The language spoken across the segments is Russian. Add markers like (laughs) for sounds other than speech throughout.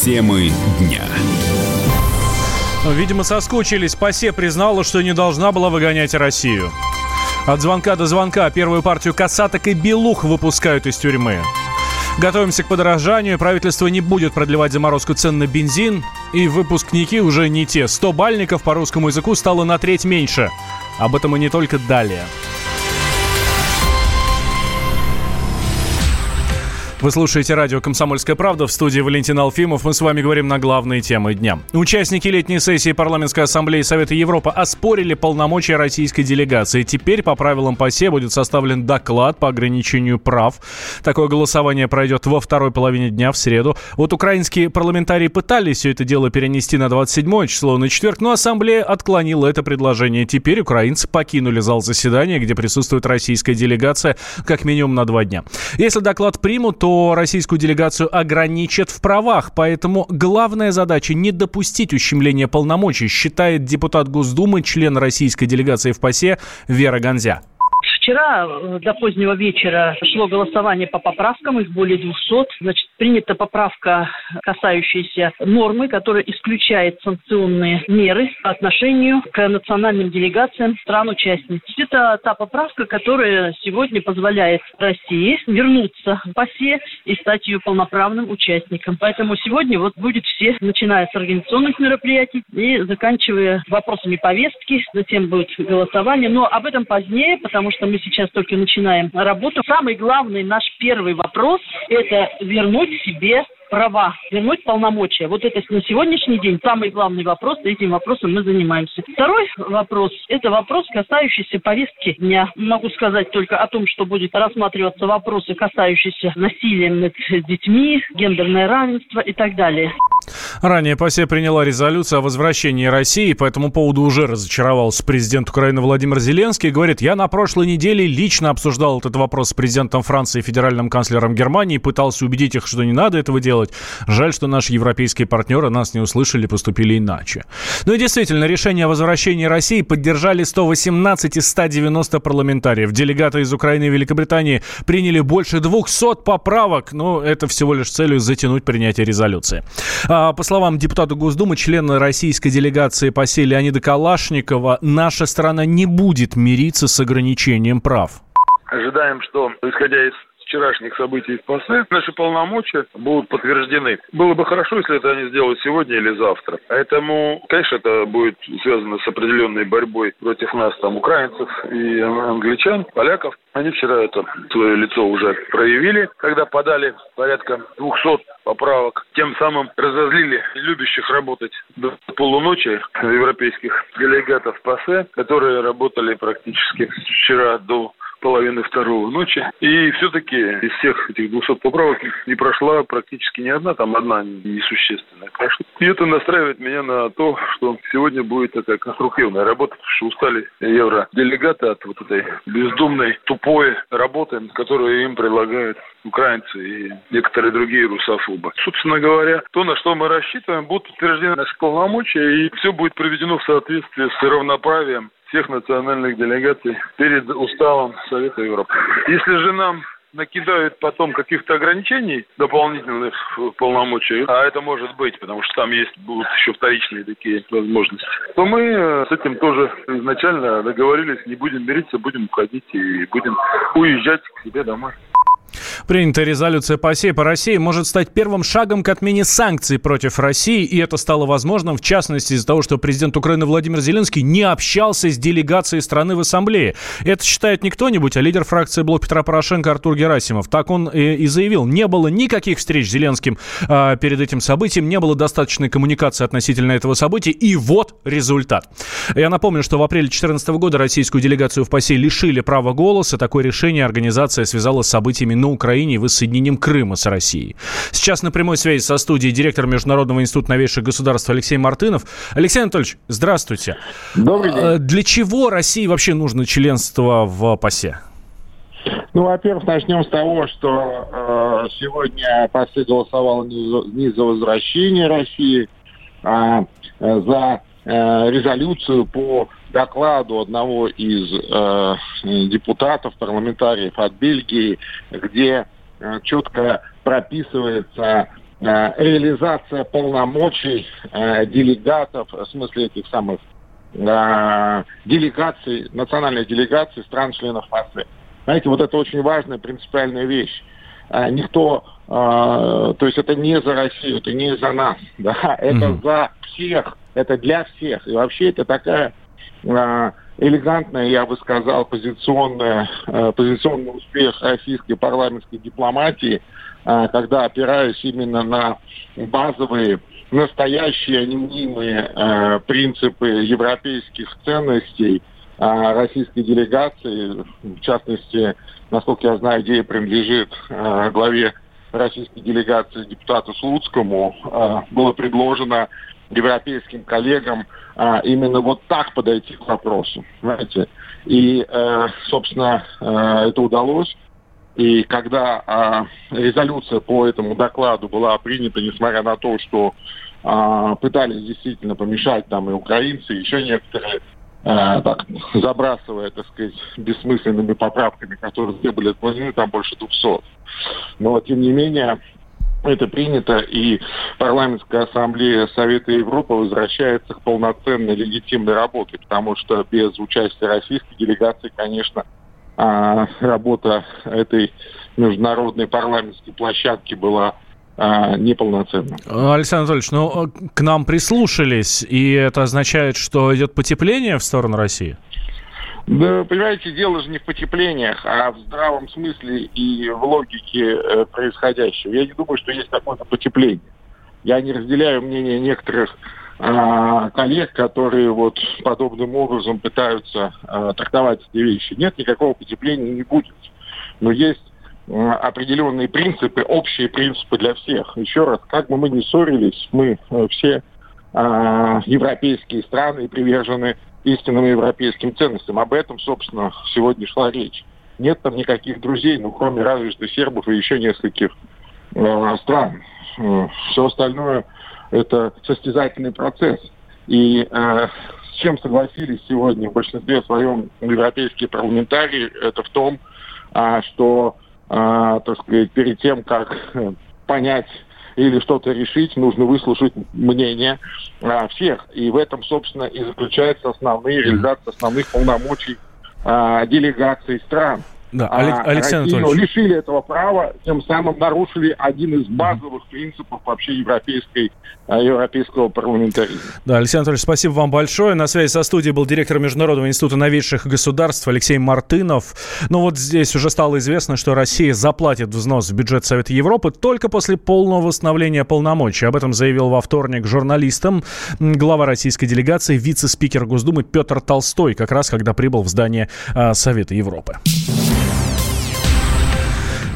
Темы дня. Видимо, соскучились. Пасе признала, что не должна была выгонять Россию. От звонка до звонка первую партию касаток и белух выпускают из тюрьмы. Готовимся к подорожанию. Правительство не будет продлевать заморозку цен на бензин. И выпускники уже не те. 100 бальников по русскому языку стало на треть меньше. Об этом и не только далее. Вы слушаете радио «Комсомольская правда» в студии Валентин Алфимов. Мы с вами говорим на главные темы дня. Участники летней сессии Парламентской ассамблеи Совета Европы оспорили полномочия российской делегации. Теперь по правилам ПАСЕ будет составлен доклад по ограничению прав. Такое голосование пройдет во второй половине дня в среду. Вот украинские парламентарии пытались все это дело перенести на 27 число, на четверг, но ассамблея отклонила это предложение. Теперь украинцы покинули зал заседания, где присутствует российская делегация, как минимум на два дня. Если доклад примут, то что российскую делегацию ограничат в правах, поэтому главная задача не допустить ущемления полномочий, считает депутат Госдумы, член российской делегации в ПАСЕ Вера Гонзя. Вчера э, до позднего вечера шло голосование по поправкам, их более 200. Значит, принята поправка, касающаяся нормы, которая исключает санкционные меры по отношению к национальным делегациям стран-участниц. Это та поправка, которая сегодня позволяет России вернуться в ПАСЕ и стать ее полноправным участником. Поэтому сегодня вот будет все, начиная с организационных мероприятий и заканчивая вопросами повестки, затем будет голосование. Но об этом позднее, потому что мы сейчас только начинаем работу. Самый главный наш первый вопрос – это вернуть себе права, вернуть полномочия. Вот это на сегодняшний день самый главный вопрос, этим вопросом мы занимаемся. Второй вопрос – это вопрос, касающийся повестки дня. Могу сказать только о том, что будет рассматриваться вопросы, касающиеся насилия над детьми, гендерное равенство и так далее. Ранее ПАСЕ приняла резолюцию о возвращении России. По этому поводу уже разочаровался президент Украины Владимир Зеленский. Говорит, я на прошлой неделе лично обсуждал этот вопрос с президентом Франции и федеральным канцлером Германии. Пытался убедить их, что не надо этого делать. Жаль, что наши европейские партнеры нас не услышали, поступили иначе. Ну и действительно, решение о возвращении России поддержали 118 из 190 парламентариев. Делегаты из Украины и Великобритании приняли больше 200 поправок. Но это всего лишь целью затянуть принятие резолюции. А, по словам депутата Госдумы, члена российской делегации по селе Леонида Калашникова, наша страна не будет мириться с ограничением прав. Ожидаем, что, исходя из вчерашних событий в ПАСЕ, наши полномочия будут подтверждены. Было бы хорошо, если это они сделают сегодня или завтра. Поэтому, конечно, это будет связано с определенной борьбой против нас, там, украинцев и англичан, поляков. Они вчера это свое лицо уже проявили, когда подали порядка 200 поправок. Тем самым разозлили любящих работать до полуночи европейских делегатов ПАСЕ, которые работали практически вчера до половины второго ночи. И все-таки из всех этих 200 поправок не прошла практически ни одна, там одна несущественная прошла. И это настраивает меня на то, что сегодня будет такая конструктивная работа, потому что устали евроделегаты от вот этой бездумной, тупой работы, которую им предлагают украинцы и некоторые другие русофобы. Собственно говоря, то, на что мы рассчитываем, будут утверждены наши полномочия, и все будет проведено в соответствии с равноправием всех национальных делегаций перед уставом Совета Европы. Если же нам накидают потом каких-то ограничений дополнительных полномочий, а это может быть, потому что там есть будут еще вторичные такие возможности, то мы э, с этим тоже изначально договорились, не будем мириться, будем уходить и будем уезжать к себе домой. Принятая резолюция по ОСЕ по России может стать первым шагом к отмене санкций против России, и это стало возможным, в частности, из-за того, что президент Украины Владимир Зеленский не общался с делегацией страны в Ассамблее. Это считает не кто-нибудь, а лидер фракции Блок Петра Порошенко Артур Герасимов. Так он и заявил. Не было никаких встреч с Зеленским а, перед этим событием, не было достаточной коммуникации относительно этого события, и вот результат. Я напомню, что в апреле 2014 года российскую делегацию в ПАСЕ лишили права голоса. Такое решение организация связала с событиями на Украине и воссоединением Крыма с Россией. Сейчас на прямой связи со студией директор Международного института новейших государств Алексей Мартынов. Алексей Анатольевич, здравствуйте. Добрый день. Э, для чего России вообще нужно членство в ПАСЕ? Ну, во-первых, начнем с того, что э, сегодня ПАСЕ голосовал не за возвращение России, а э, за э, резолюцию по докладу одного из э, депутатов, парламентариев от Бельгии, где э, четко прописывается реализация полномочий делегатов, в смысле этих самых делегаций, национальной делегации стран-членов АСЭ. Знаете, вот это очень важная принципиальная вещь. Никто, то есть это не за Россию, это не за нас, (laughs) да, это mm-hmm. за всех, это для всех. И вообще это такая элегантная, я бы сказал, позиционная, позиционный успех российской парламентской дипломатии, когда опираясь именно на базовые настоящие анонимные э, принципы европейских ценностей э, российской делегации, в частности, насколько я знаю, идея принадлежит э, главе российской делегации депутату Слуцкому, э, было предложено европейским коллегам э, именно вот так подойти к вопросу, знаете. И, э, собственно, э, это удалось. И когда а, резолюция по этому докладу была принята, несмотря на то, что а, пытались действительно помешать там и украинцы, и еще некоторые, а, так, забрасывая, так сказать, бессмысленными поправками, которые все были отклонены, там больше 200. Но, тем не менее, это принято, и парламентская ассамблея Совета Европы возвращается к полноценной легитимной работе, потому что без участия российской делегации, конечно, а, работа этой международной парламентской площадки была а, неполноценна. Александр Анатольевич, ну к нам прислушались, и это означает, что идет потепление в сторону России? Да, понимаете, дело же не в потеплениях, а в здравом смысле и в логике э, происходящего. Я не думаю, что есть какое-то потепление. Я не разделяю мнение некоторых а, коллег, которые вот подобным образом пытаются а, трактовать эти вещи. Нет, никакого потепления не будет. Но есть а, определенные принципы, общие принципы для всех. Еще раз, как бы мы ни ссорились, мы а, все а, европейские страны привержены истинным европейским ценностям. Об этом, собственно, сегодня шла речь. Нет там никаких друзей, ну, кроме разве что сербов и еще нескольких э, стран. Все остальное это состязательный процесс. И э, с чем согласились сегодня в большинстве своем европейские парламентарии, это в том, э, что, э, так сказать, перед тем, как э, понять или что-то решить, нужно выслушать мнение а, всех. И в этом, собственно, и заключается основные реализация основных полномочий а, делегаций стран. Да, а Александр Россию лишили этого права, тем самым нарушили один из базовых принципов вообще европейской, а, европейского парламентаризма. Да, Александр Анатольевич, спасибо вам большое. На связи со студией был директор Международного института новейших государств Алексей Мартынов. Ну вот здесь уже стало известно, что Россия заплатит взнос в бюджет Совета Европы только после полного восстановления полномочий. Об этом заявил во вторник журналистам глава российской делегации, вице-спикер Госдумы Петр Толстой, как раз когда прибыл в здание а, Совета Европы.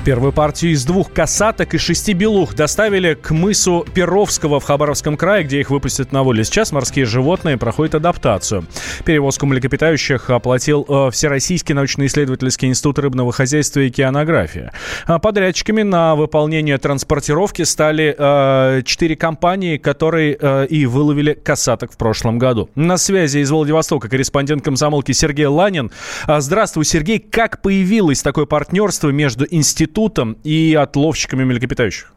Первую партию из двух касаток и шести белух доставили к мысу Перовского в Хабаровском крае, где их выпустят на волю. Сейчас морские животные проходят адаптацию. Перевозку млекопитающих оплатил э, Всероссийский научно-исследовательский институт рыбного хозяйства и океанографии. А подрядчиками на выполнение транспортировки стали э, четыре компании, которые э, и выловили касаток в прошлом году. На связи из Владивостока корреспондент комсомолки Сергей Ланин. А, здравствуй, Сергей. Как появилось такое партнерство между институтом институтом и отловщиками млекопитающих?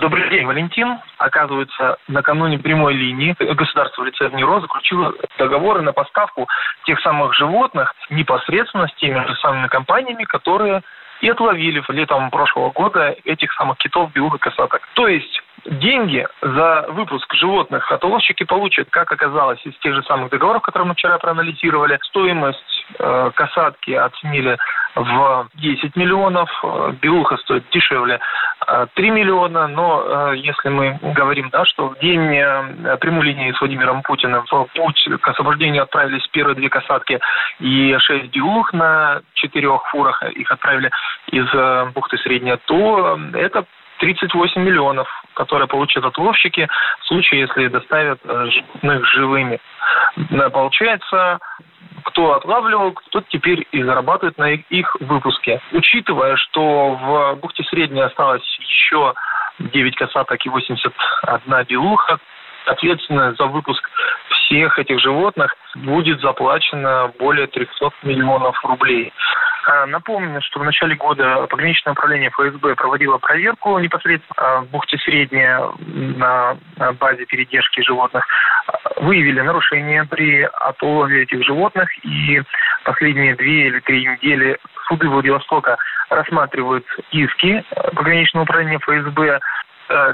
Добрый день, Валентин. Оказывается, накануне прямой линии государство в лице ВНИРО заключило договоры на поставку тех самых животных непосредственно с теми же самыми компаниями, которые и отловили летом прошлого года этих самых китов, белух и косаток. То есть деньги за выпуск животных отловщики получат, как оказалось, из тех же самых договоров, которые мы вчера проанализировали. Стоимость э, касатки оценили в 10 миллионов, э, белуха стоит дешевле 3 э, миллиона, но э, если мы говорим, да, что в день прямой линии с Владимиром Путиным в путь к освобождению отправились первые две касатки и 6 белух на четырех фурах, их отправили из бухты Средняя, то это 38 миллионов, которые получат отловщики в случае, если доставят животных живыми. Получается, кто отлавливал, тот теперь и зарабатывает на их выпуске. Учитывая, что в бухте Средней осталось еще 9 касаток и 81 белуха, ответственность за выпуск всех этих животных будет заплачено более 300 миллионов рублей. А, напомню, что в начале года пограничное управление ФСБ проводило проверку непосредственно в бухте Средняя на базе передержки животных. Выявили нарушения при отлове этих животных и последние две или три недели суды Владивостока рассматривают иски пограничного управления ФСБ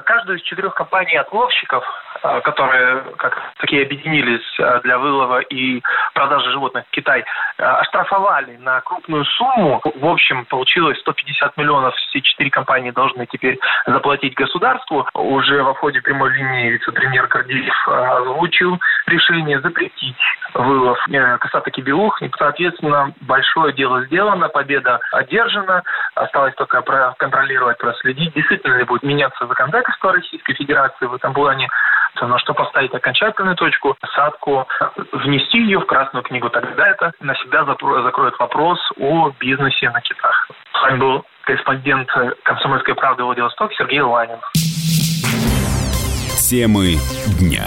каждую из четырех компаний-отловщиков, э, которые как такие объединились э, для вылова и продажи животных в Китай, оштрафовали на крупную сумму. В общем, получилось 150 миллионов. Все четыре компании должны теперь заплатить государству. Уже в ходе прямой линии вице-премьер Гордеев озвучил решение запретить вылов косаток белух. И, соответственно, большое дело сделано, победа одержана. Осталось только контролировать, проследить, действительно ли будет меняться законодательство Российской Федерации в этом плане, на что поставить окончательную точку, садку, внести ее в Красную книгу. Тогда это навсегда закроет вопрос о бизнесе на китах. С вами был корреспондент «Комсомольской правды» Владивосток Сергей Ланин. Темы дня.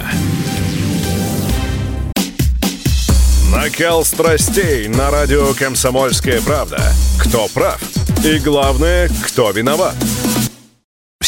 Накал страстей на радио «Комсомольская правда». Кто прав? И главное, кто виноват?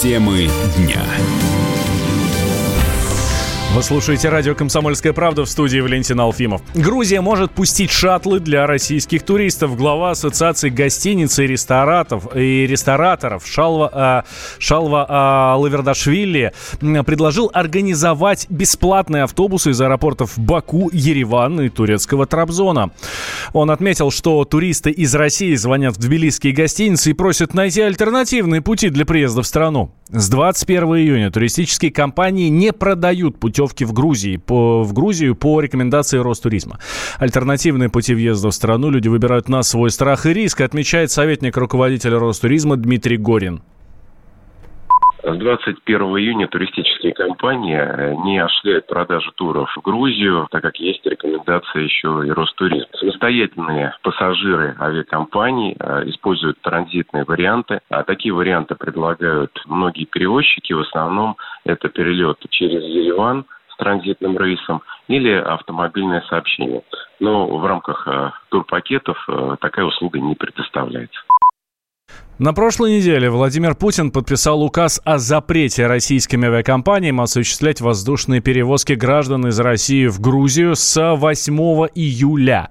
Темы дня. Вы слушаете радио «Комсомольская правда» в студии Валентин Алфимов. Грузия может пустить шаттлы для российских туристов. Глава Ассоциации гостиниц и ресторатов и рестораторов Шалва, а, Шалва а, Лавердашвили предложил организовать бесплатные автобусы из аэропортов Баку, Ереван и турецкого Трабзона. Он отметил, что туристы из России звонят в тбилисские гостиницы и просят найти альтернативные пути для приезда в страну. С 21 июня туристические компании не продают путевки в Грузии, по, в Грузию по рекомендации Ростуризма. Альтернативные пути въезда в страну люди выбирают на свой страх и риск, отмечает советник руководителя Ростуризма Дмитрий Горин. С 21 июня туристические компании э, не осуществляют продажу туров в Грузию, так как есть рекомендация еще и Ростуризм. Самостоятельные пассажиры авиакомпаний э, используют транзитные варианты. А такие варианты предлагают многие перевозчики. В основном это перелет через Ереван с транзитным рейсом или автомобильное сообщение. Но в рамках э, турпакетов такая услуга не предоставляется. На прошлой неделе Владимир Путин подписал указ о запрете российским авиакомпаниям осуществлять воздушные перевозки граждан из России в Грузию с 8 июля.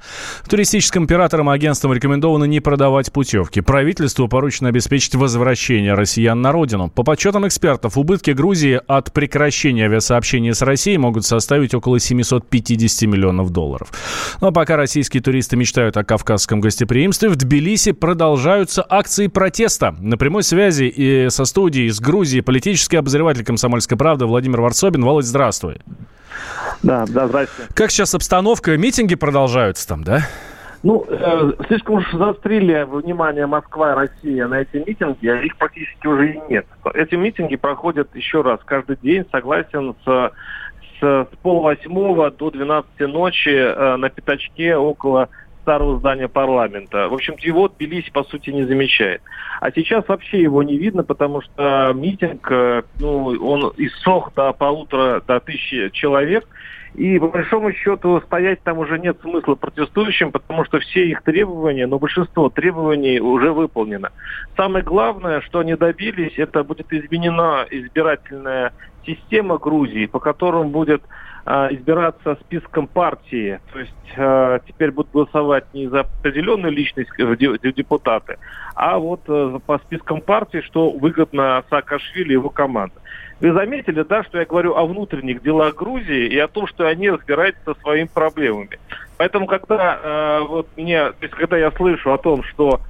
Туристическим операторам и агентствам рекомендовано не продавать путевки. Правительству поручено обеспечить возвращение россиян на родину. По подсчетам экспертов, убытки Грузии от прекращения авиасообщения с Россией могут составить около 750 миллионов долларов. Но пока российские туристы мечтают о кавказском гостеприимстве, в Тбилиси продолжаются акции протеста протеста. На прямой связи и со студией из Грузии политический обозреватель «Комсомольской правды» Владимир Варсобин. Володь, здравствуй. Да, да, здравствуйте. Как сейчас обстановка? Митинги продолжаются там, да? Ну, э, слишком уж заострили внимание Москва и Россия на эти митинги, а их практически уже и нет. Эти митинги проходят еще раз каждый день, согласен, с, с, с полвосьмого до 12 ночи э, на пятачке около старого здания парламента. В общем, его Тбилиси, по сути, не замечает. А сейчас вообще его не видно, потому что митинг, э, ну, он иссох до полутора, до тысячи человек. И по большому счету стоять там уже нет смысла протестующим, потому что все их требования, но большинство требований уже выполнено. Самое главное, что они добились, это будет изменена избирательная система Грузии, по которым будет избираться списком партии. То есть э, теперь будут голосовать не за определенную личность в депутаты, а вот э, по спискам партии, что выгодно Саакашвили и его команда. Вы заметили, да, что я говорю о внутренних делах Грузии и о том, что они разбираются со своими проблемами. Поэтому, когда э, вот мне, то есть, когда я слышу о том, что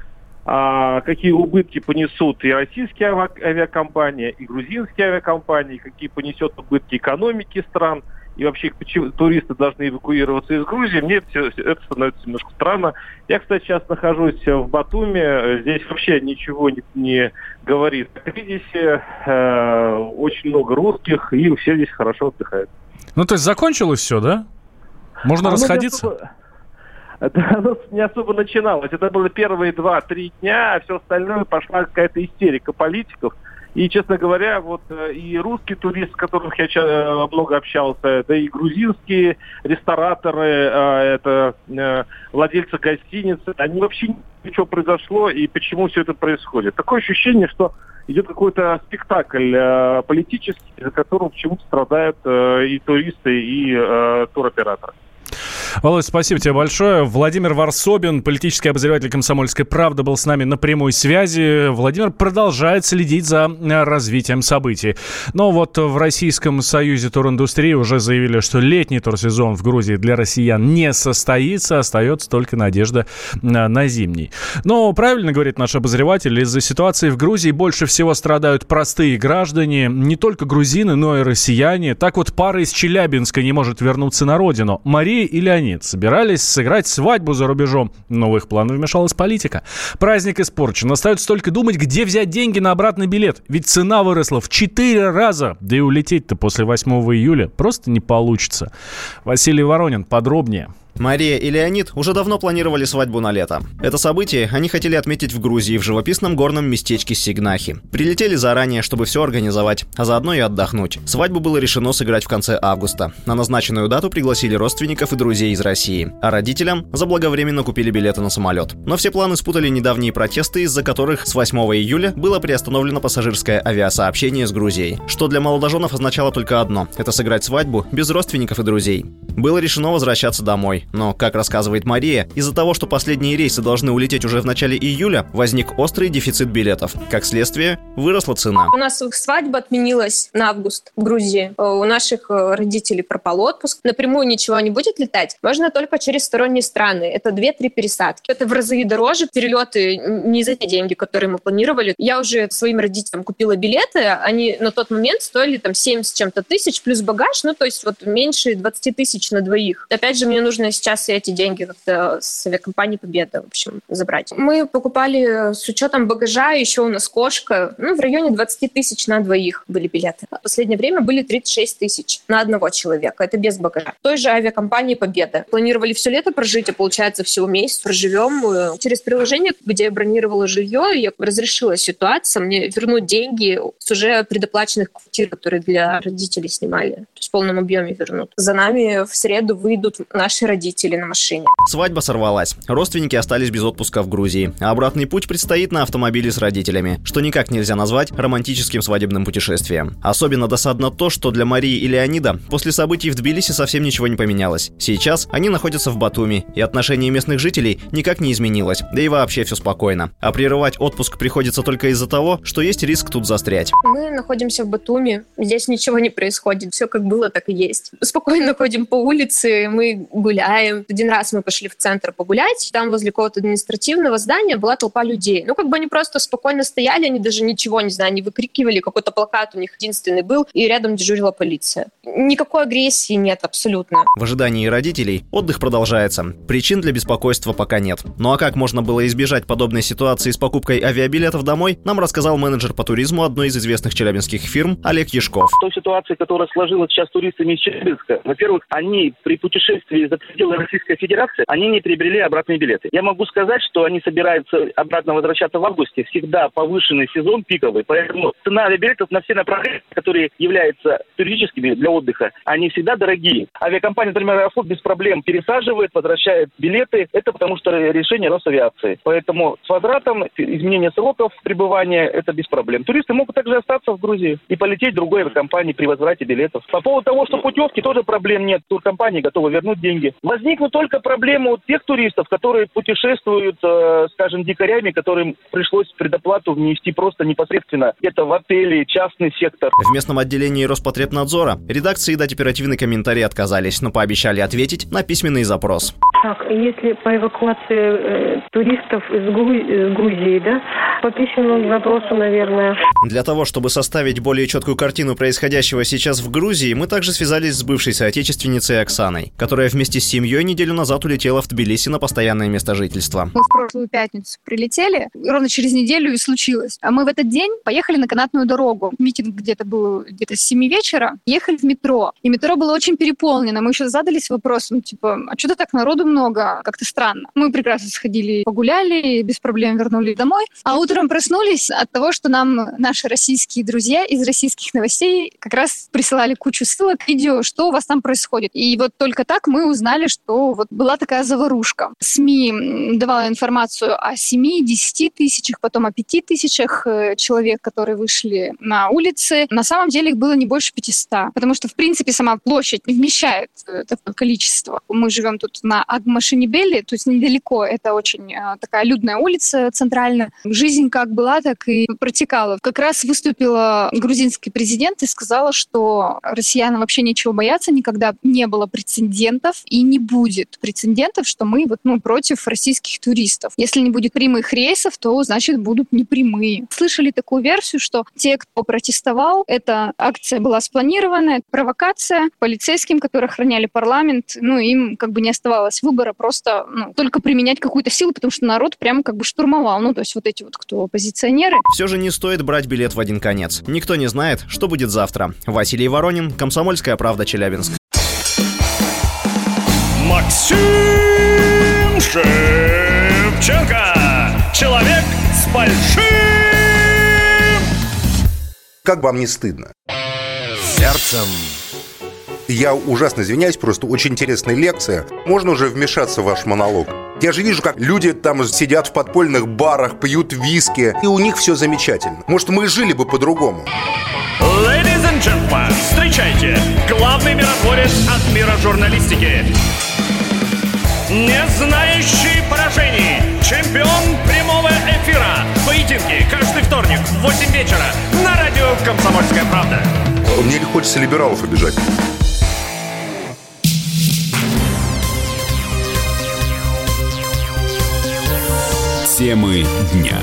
а, какие убытки понесут и российские авиакомпании, и грузинские авиакомпании, какие понесет убытки экономики стран – и вообще почему туристы должны эвакуироваться из Грузии, мне все, это становится немножко странно. Я, кстати, сейчас нахожусь в Батуме, здесь вообще ничего не, не говорит. Как видите, э, очень много русских, и все здесь хорошо отдыхают. Ну, то есть закончилось все, да? Можно а расходиться? Это (laughs) оно не особо начиналось. Это было первые два-три дня, а все остальное пошла какая-то истерика политиков. И, честно говоря, вот э, и русский турист, с которым я э, много общался, да и грузинские рестораторы, э, это владельцы гостиницы, они вообще не что произошло и почему все это происходит. Такое ощущение, что идет какой-то спектакль политический, за которым почему-то страдают и туристы, и туроператоры. Володь, спасибо тебе большое. Владимир Варсобин, политический обозреватель «Комсомольской правды», был с нами на прямой связи. Владимир продолжает следить за э, развитием событий. Но вот в Российском союзе туриндустрии уже заявили, что летний турсезон в Грузии для россиян не состоится, остается только надежда на, на зимний. Но правильно говорит наш обозреватель, из-за ситуации в Грузии больше всего страдают простые граждане, не только грузины, но и россияне. Так вот пара из Челябинска не может вернуться на родину. Мария и Леонид Леонид собирались сыграть свадьбу за рубежом, но в их планы вмешалась политика. Праздник испорчен. Остается только думать, где взять деньги на обратный билет. Ведь цена выросла в 4 раза. Да и улететь-то после 8 июля просто не получится. Василий Воронин подробнее. Мария и Леонид уже давно планировали свадьбу на лето. Это событие они хотели отметить в Грузии, в живописном горном местечке Сигнахи. Прилетели заранее, чтобы все организовать, а заодно и отдохнуть. Свадьбу было решено сыграть в конце августа. На назначенную дату пригласили родственников и друзей из России, а родителям заблаговременно купили билеты на самолет. Но все планы спутали недавние протесты, из-за которых с 8 июля было приостановлено пассажирское авиасообщение с Грузией, что для молодоженов означало только одно – это сыграть свадьбу без родственников и друзей. Было решено возвращаться домой, но, как рассказывает Мария, из-за того, что последние рейсы должны улететь уже в начале июля, возник острый дефицит билетов. Как следствие, выросла цена. У нас свадьба отменилась на август в Грузии. Э, у наших э, родителей пропал отпуск. Напрямую ничего не будет летать. Можно только через сторонние страны. Это 2-3 пересадки. Это в разы дороже. Перелеты не за те деньги, которые мы планировали. Я уже своим родителям купила билеты. Они на тот момент стоили там 70 чем-то тысяч плюс багаж. Ну, то есть вот меньше 20 тысяч на двоих. Опять же, мне нужно сейчас эти деньги как-то с авиакомпании Победа, в общем, забрать. Мы покупали с учетом багажа, еще у нас кошка, ну, в районе 20 тысяч на двоих были билеты. В последнее время были 36 тысяч на одного человека. Это без багажа. Той же авиакомпании Победа. Планировали все лето прожить, а получается всего месяц проживем. Э, через приложение, где я бронировала жилье, я разрешила ситуацию мне вернуть деньги с уже предоплаченных квартир, которые для родителей снимали. То есть в полном объеме вернут. За нами в среду выйдут наши родители родители на машине. Свадьба сорвалась. Родственники остались без отпуска в Грузии. А обратный путь предстоит на автомобиле с родителями, что никак нельзя назвать романтическим свадебным путешествием. Особенно досадно то, что для Марии и Леонида после событий в Тбилиси совсем ничего не поменялось. Сейчас они находятся в Батуми, и отношение местных жителей никак не изменилось, да и вообще все спокойно. А прерывать отпуск приходится только из-за того, что есть риск тут застрять. Мы находимся в Батуми, здесь ничего не происходит, все как было, так и есть. Спокойно ходим по улице, мы гуляем, гуляем. Один раз мы пошли в центр погулять, там возле какого-то административного здания была толпа людей. Ну, как бы они просто спокойно стояли, они даже ничего, не знаю, не выкрикивали, какой-то плакат у них единственный был, и рядом дежурила полиция. Никакой агрессии нет абсолютно. В ожидании родителей отдых продолжается. Причин для беспокойства пока нет. Ну а как можно было избежать подобной ситуации с покупкой авиабилетов домой, нам рассказал менеджер по туризму одной из известных челябинских фирм Олег Яшков. В той ситуации, которая сложилась сейчас с туристами из Челябинска, во-первых, они при путешествии за пределы Российской Федерации, они не приобрели обратные билеты. Я могу сказать, что они собираются обратно возвращаться в августе. Всегда повышенный сезон пиковый, поэтому цена авиабилетов на все направления, которые являются туристическими для отдыха, они всегда дорогие. Авиакомпания, например, Аэрофлот без проблем пересаживает, возвращает билеты. Это потому что решение Росавиации. Поэтому с возвратом, изменение сроков пребывания, это без проблем. Туристы могут также остаться в Грузии и полететь в другой авиакомпании при возврате билетов. По поводу того, что путевки, тоже проблем нет. Туркомпании готовы вернуть деньги возникнут только проблемы у тех туристов, которые путешествуют, э, скажем, дикарями, которым пришлось предоплату внести просто непосредственно где-то в отеле, частный сектор. В местном отделении Роспотребнадзора редакции дать оперативный комментарий отказались, но пообещали ответить на письменный запрос. Так, если по эвакуации э, туристов из, Гру... из Грузии, да, По письменному запросу, наверное. Для того, чтобы составить более четкую картину происходящего сейчас в Грузии, мы также связались с бывшей соотечественницей Оксаной, которая вместе с семьей неделю назад улетела в Тбилиси на постоянное место жительства. Мы в прошлую пятницу прилетели, ровно через неделю и случилось. А мы в этот день поехали на канатную дорогу. Митинг где-то был где-то с 7 вечера. Ехали в метро. И метро было очень переполнено. Мы еще задались вопросом, типа, а что-то так народу много? Как-то странно. Мы прекрасно сходили, погуляли, без проблем вернулись домой. А утром проснулись от того, что нам наши российские друзья из российских новостей как раз присылали кучу ссылок, видео, что у вас там происходит. И вот только так мы узнали, что вот была такая заварушка. СМИ давала информацию о 7-10 тысячах, потом о 5 тысячах э, человек, которые вышли на улицы. На самом деле их было не больше 500, потому что, в принципе, сама площадь не вмещает э, такое количество. Мы живем тут на Агмашинибели, то есть недалеко. Это очень э, такая людная улица центральная. Жизнь как была, так и протекала. Как раз выступила грузинский президент и сказала, что россиянам вообще нечего бояться, никогда не было прецедентов и не будет прецедентов, что мы вот, ну, против российских туристов. Если не будет прямых рейсов, то, значит, будут непрямые. Слышали такую версию, что те, кто протестовал, эта акция была спланирована, провокация полицейским, которые охраняли парламент, ну, им как бы не оставалось выбора просто ну, только применять какую-то силу, потому что народ прямо как бы штурмовал. Ну, то есть вот эти вот, кто оппозиционеры. Все же не стоит брать билет в один конец. Никто не знает, что будет завтра. Василий Воронин, Комсомольская правда, Челябинск. Максим Шевченко. Человек с большим... Как вам не стыдно? Сердцем. Я ужасно извиняюсь, просто очень интересная лекция. Можно уже вмешаться в ваш монолог? Я же вижу, как люди там сидят в подпольных барах, пьют виски, и у них все замечательно. Может, мы жили бы по-другому. Ladies and gentlemen, встречайте, главный миротворец от мира журналистики. Не знающий поражений, чемпион прямого эфира. Поединки каждый вторник в 8 вечера на радио «Комсомольская правда». Мне не хочется либералов обижать. Темы дня.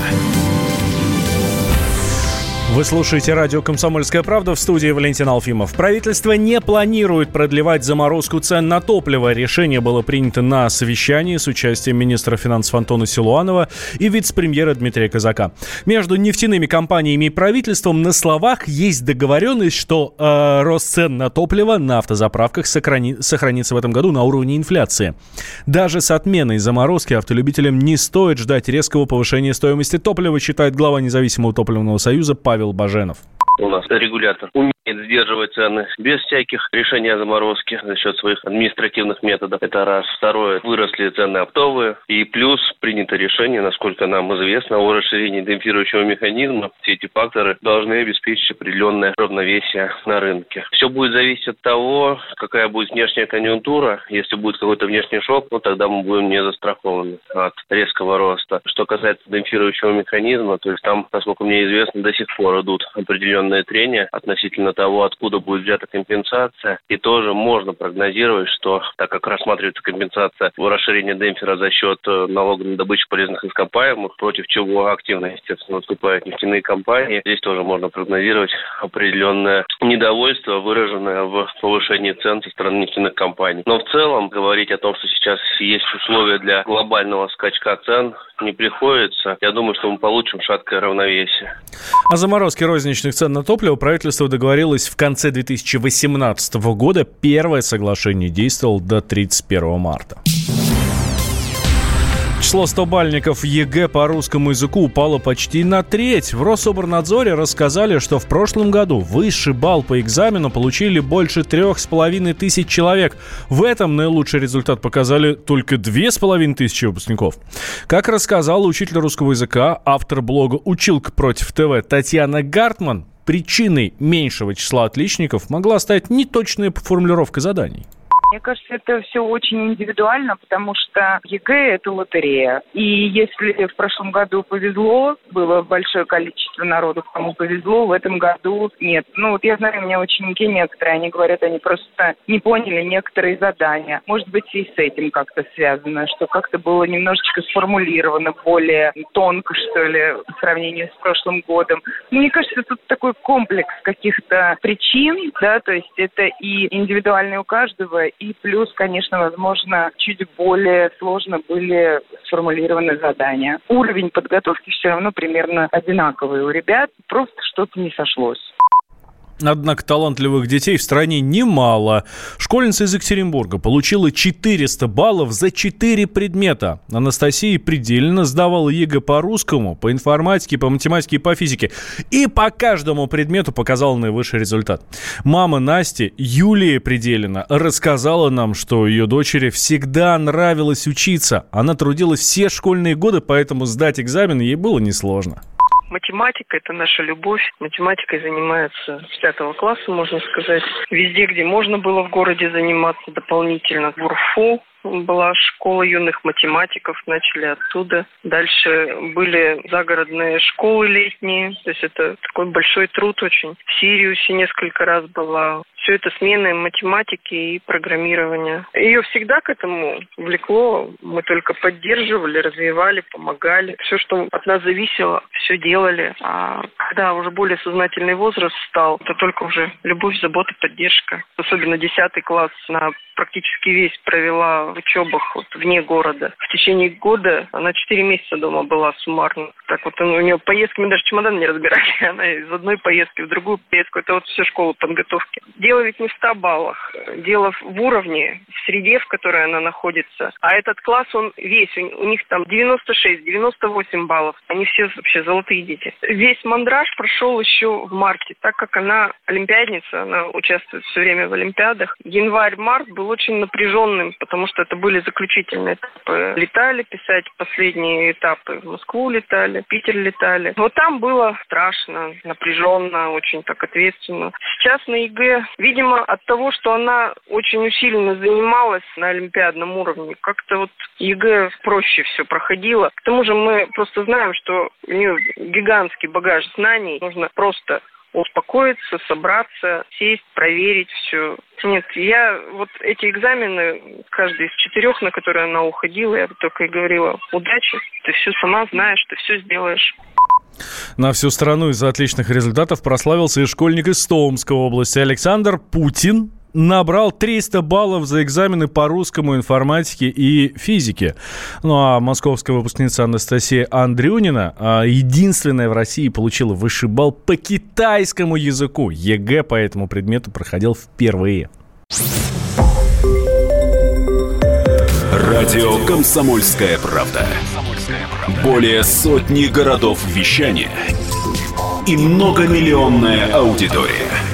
Вы слушаете радио «Комсомольская правда» в студии Валентин Алфимов. Правительство не планирует продлевать заморозку цен на топливо. Решение было принято на совещании с участием министра финансов Антона Силуанова и вице-премьера Дмитрия Казака. Между нефтяными компаниями и правительством на словах есть договоренность, что э, рост цен на топливо на автозаправках сохрани, сохранится в этом году на уровне инфляции. Даже с отменой заморозки автолюбителям не стоит ждать резкого повышения стоимости топлива, считает глава независимого топливного союза Павел Баженов. У нас регулятор умеет сдерживать цены без всяких решений о заморозке за счет своих административных методов. Это раз. Второе. Выросли цены оптовые. И плюс принято решение, насколько нам известно, о расширении демпфирующего механизма. Все эти факторы должны обеспечить определенное равновесие на рынке. Все будет зависеть от того, какая будет внешняя конъюнктура. Если будет какой-то внешний шок, ну тогда мы будем не застрахованы от резкого роста. Что касается демпфирующего механизма, то есть там, насколько мне известно, до сих пор идут определенные трения относительно того, откуда будет взята компенсация. И тоже можно прогнозировать, что так как рассматривается компенсация в расширении демпфера за счет э, налога на добычу полезных ископаемых, против чего активно, естественно, выступают нефтяные компании, здесь тоже можно прогнозировать определенное недовольство, выраженное в повышении цен со стороны нефтяных компаний. Но в целом говорить о том, что сейчас есть условия для глобального скачка цен, не приходится. Я думаю, что мы получим шаткое равновесие. О заморозке розничных цен на топливо правительство договорилось в конце 2018 года. Первое соглашение действовало до 31 марта. Число стобальников ЕГЭ по русскому языку упало почти на треть. В Рособорнадзоре рассказали, что в прошлом году высший балл по экзамену получили больше трех с половиной тысяч человек. В этом наилучший результат показали только две с половиной тысячи выпускников. Как рассказал учитель русского языка, автор блога «Училка против ТВ» Татьяна Гартман, причиной меньшего числа отличников могла стать неточная формулировка заданий. Мне кажется, это все очень индивидуально, потому что ЕГЭ – это лотерея. И если в прошлом году повезло, было большое количество народу, кому повезло, в этом году нет. Ну, вот я знаю, у меня ученики некоторые, они говорят, они просто не поняли некоторые задания. Может быть, и с этим как-то связано, что как-то было немножечко сформулировано более тонко, что ли, по сравнению с прошлым годом. Мне кажется, тут такой комплекс каких-то причин, да, то есть это и индивидуальный у каждого, и плюс, конечно, возможно, чуть более сложно были сформулированы задания. Уровень подготовки все равно примерно одинаковый у ребят, просто что-то не сошлось. Однако талантливых детей в стране немало. Школьница из Екатеринбурга получила 400 баллов за 4 предмета. Анастасия предельно сдавала ЕГЭ по русскому, по информатике, по математике и по физике. И по каждому предмету показала наивысший результат. Мама Насти, Юлия Пределина, рассказала нам, что ее дочери всегда нравилось учиться. Она трудилась все школьные годы, поэтому сдать экзамен ей было несложно. Математика – это наша любовь. Математикой занимается с пятого класса, можно сказать. Везде, где можно было в городе заниматься дополнительно. В УРФУ была школа юных математиков, начали оттуда. Дальше были загородные школы летние, то есть это такой большой труд очень. В Сириусе несколько раз была. Все это смены математики и программирования. Ее всегда к этому влекло. Мы только поддерживали, развивали, помогали. Все, что от нас зависело, все делали. А когда уже более сознательный возраст стал, то только уже любовь, забота, поддержка. Особенно 10 класс на практически весь провела в учебах вот, вне города. В течение года она 4 месяца дома была суммарно. Так вот у нее поездки, мы даже чемодан не разбирали. (laughs) Она из одной поездки в другую поездку. Это вот все школа подготовки. Дело ведь не в 100 баллах. Дело в уровне, в среде, в которой она находится. А этот класс, он весь, у них там 96, 98 баллов. Они все вообще золотые дети. Весь мандраж прошел еще в марте, так как она олимпиадница, она участвует все время в олимпиадах. Январь-март был очень напряженным, потому что это были заключительные этапы. Летали писать последние этапы. В Москву летали, Питер летали. Вот там было страшно, напряженно, очень так ответственно. Сейчас на ЕГЭ, видимо, от того, что она очень усиленно занималась на олимпиадном уровне, как-то вот ЕГЭ проще все проходило. К тому же мы просто знаем, что у нее гигантский багаж знаний. Нужно просто успокоиться, собраться, сесть, проверить все. Нет, я вот эти экзамены, каждый из четырех, на которые она уходила, я только и говорила, удачи, ты все сама знаешь, ты все сделаешь. На всю страну из-за отличных результатов прославился и школьник из Томской области Александр Путин набрал 300 баллов за экзамены по русскому, информатике и физике. Ну а московская выпускница Анастасия Андрюнина а, единственная в России получила высший балл по китайскому языку. ЕГЭ по этому предмету проходил впервые. Радио «Комсомольская правда». Более сотни городов вещания и многомиллионная аудитория.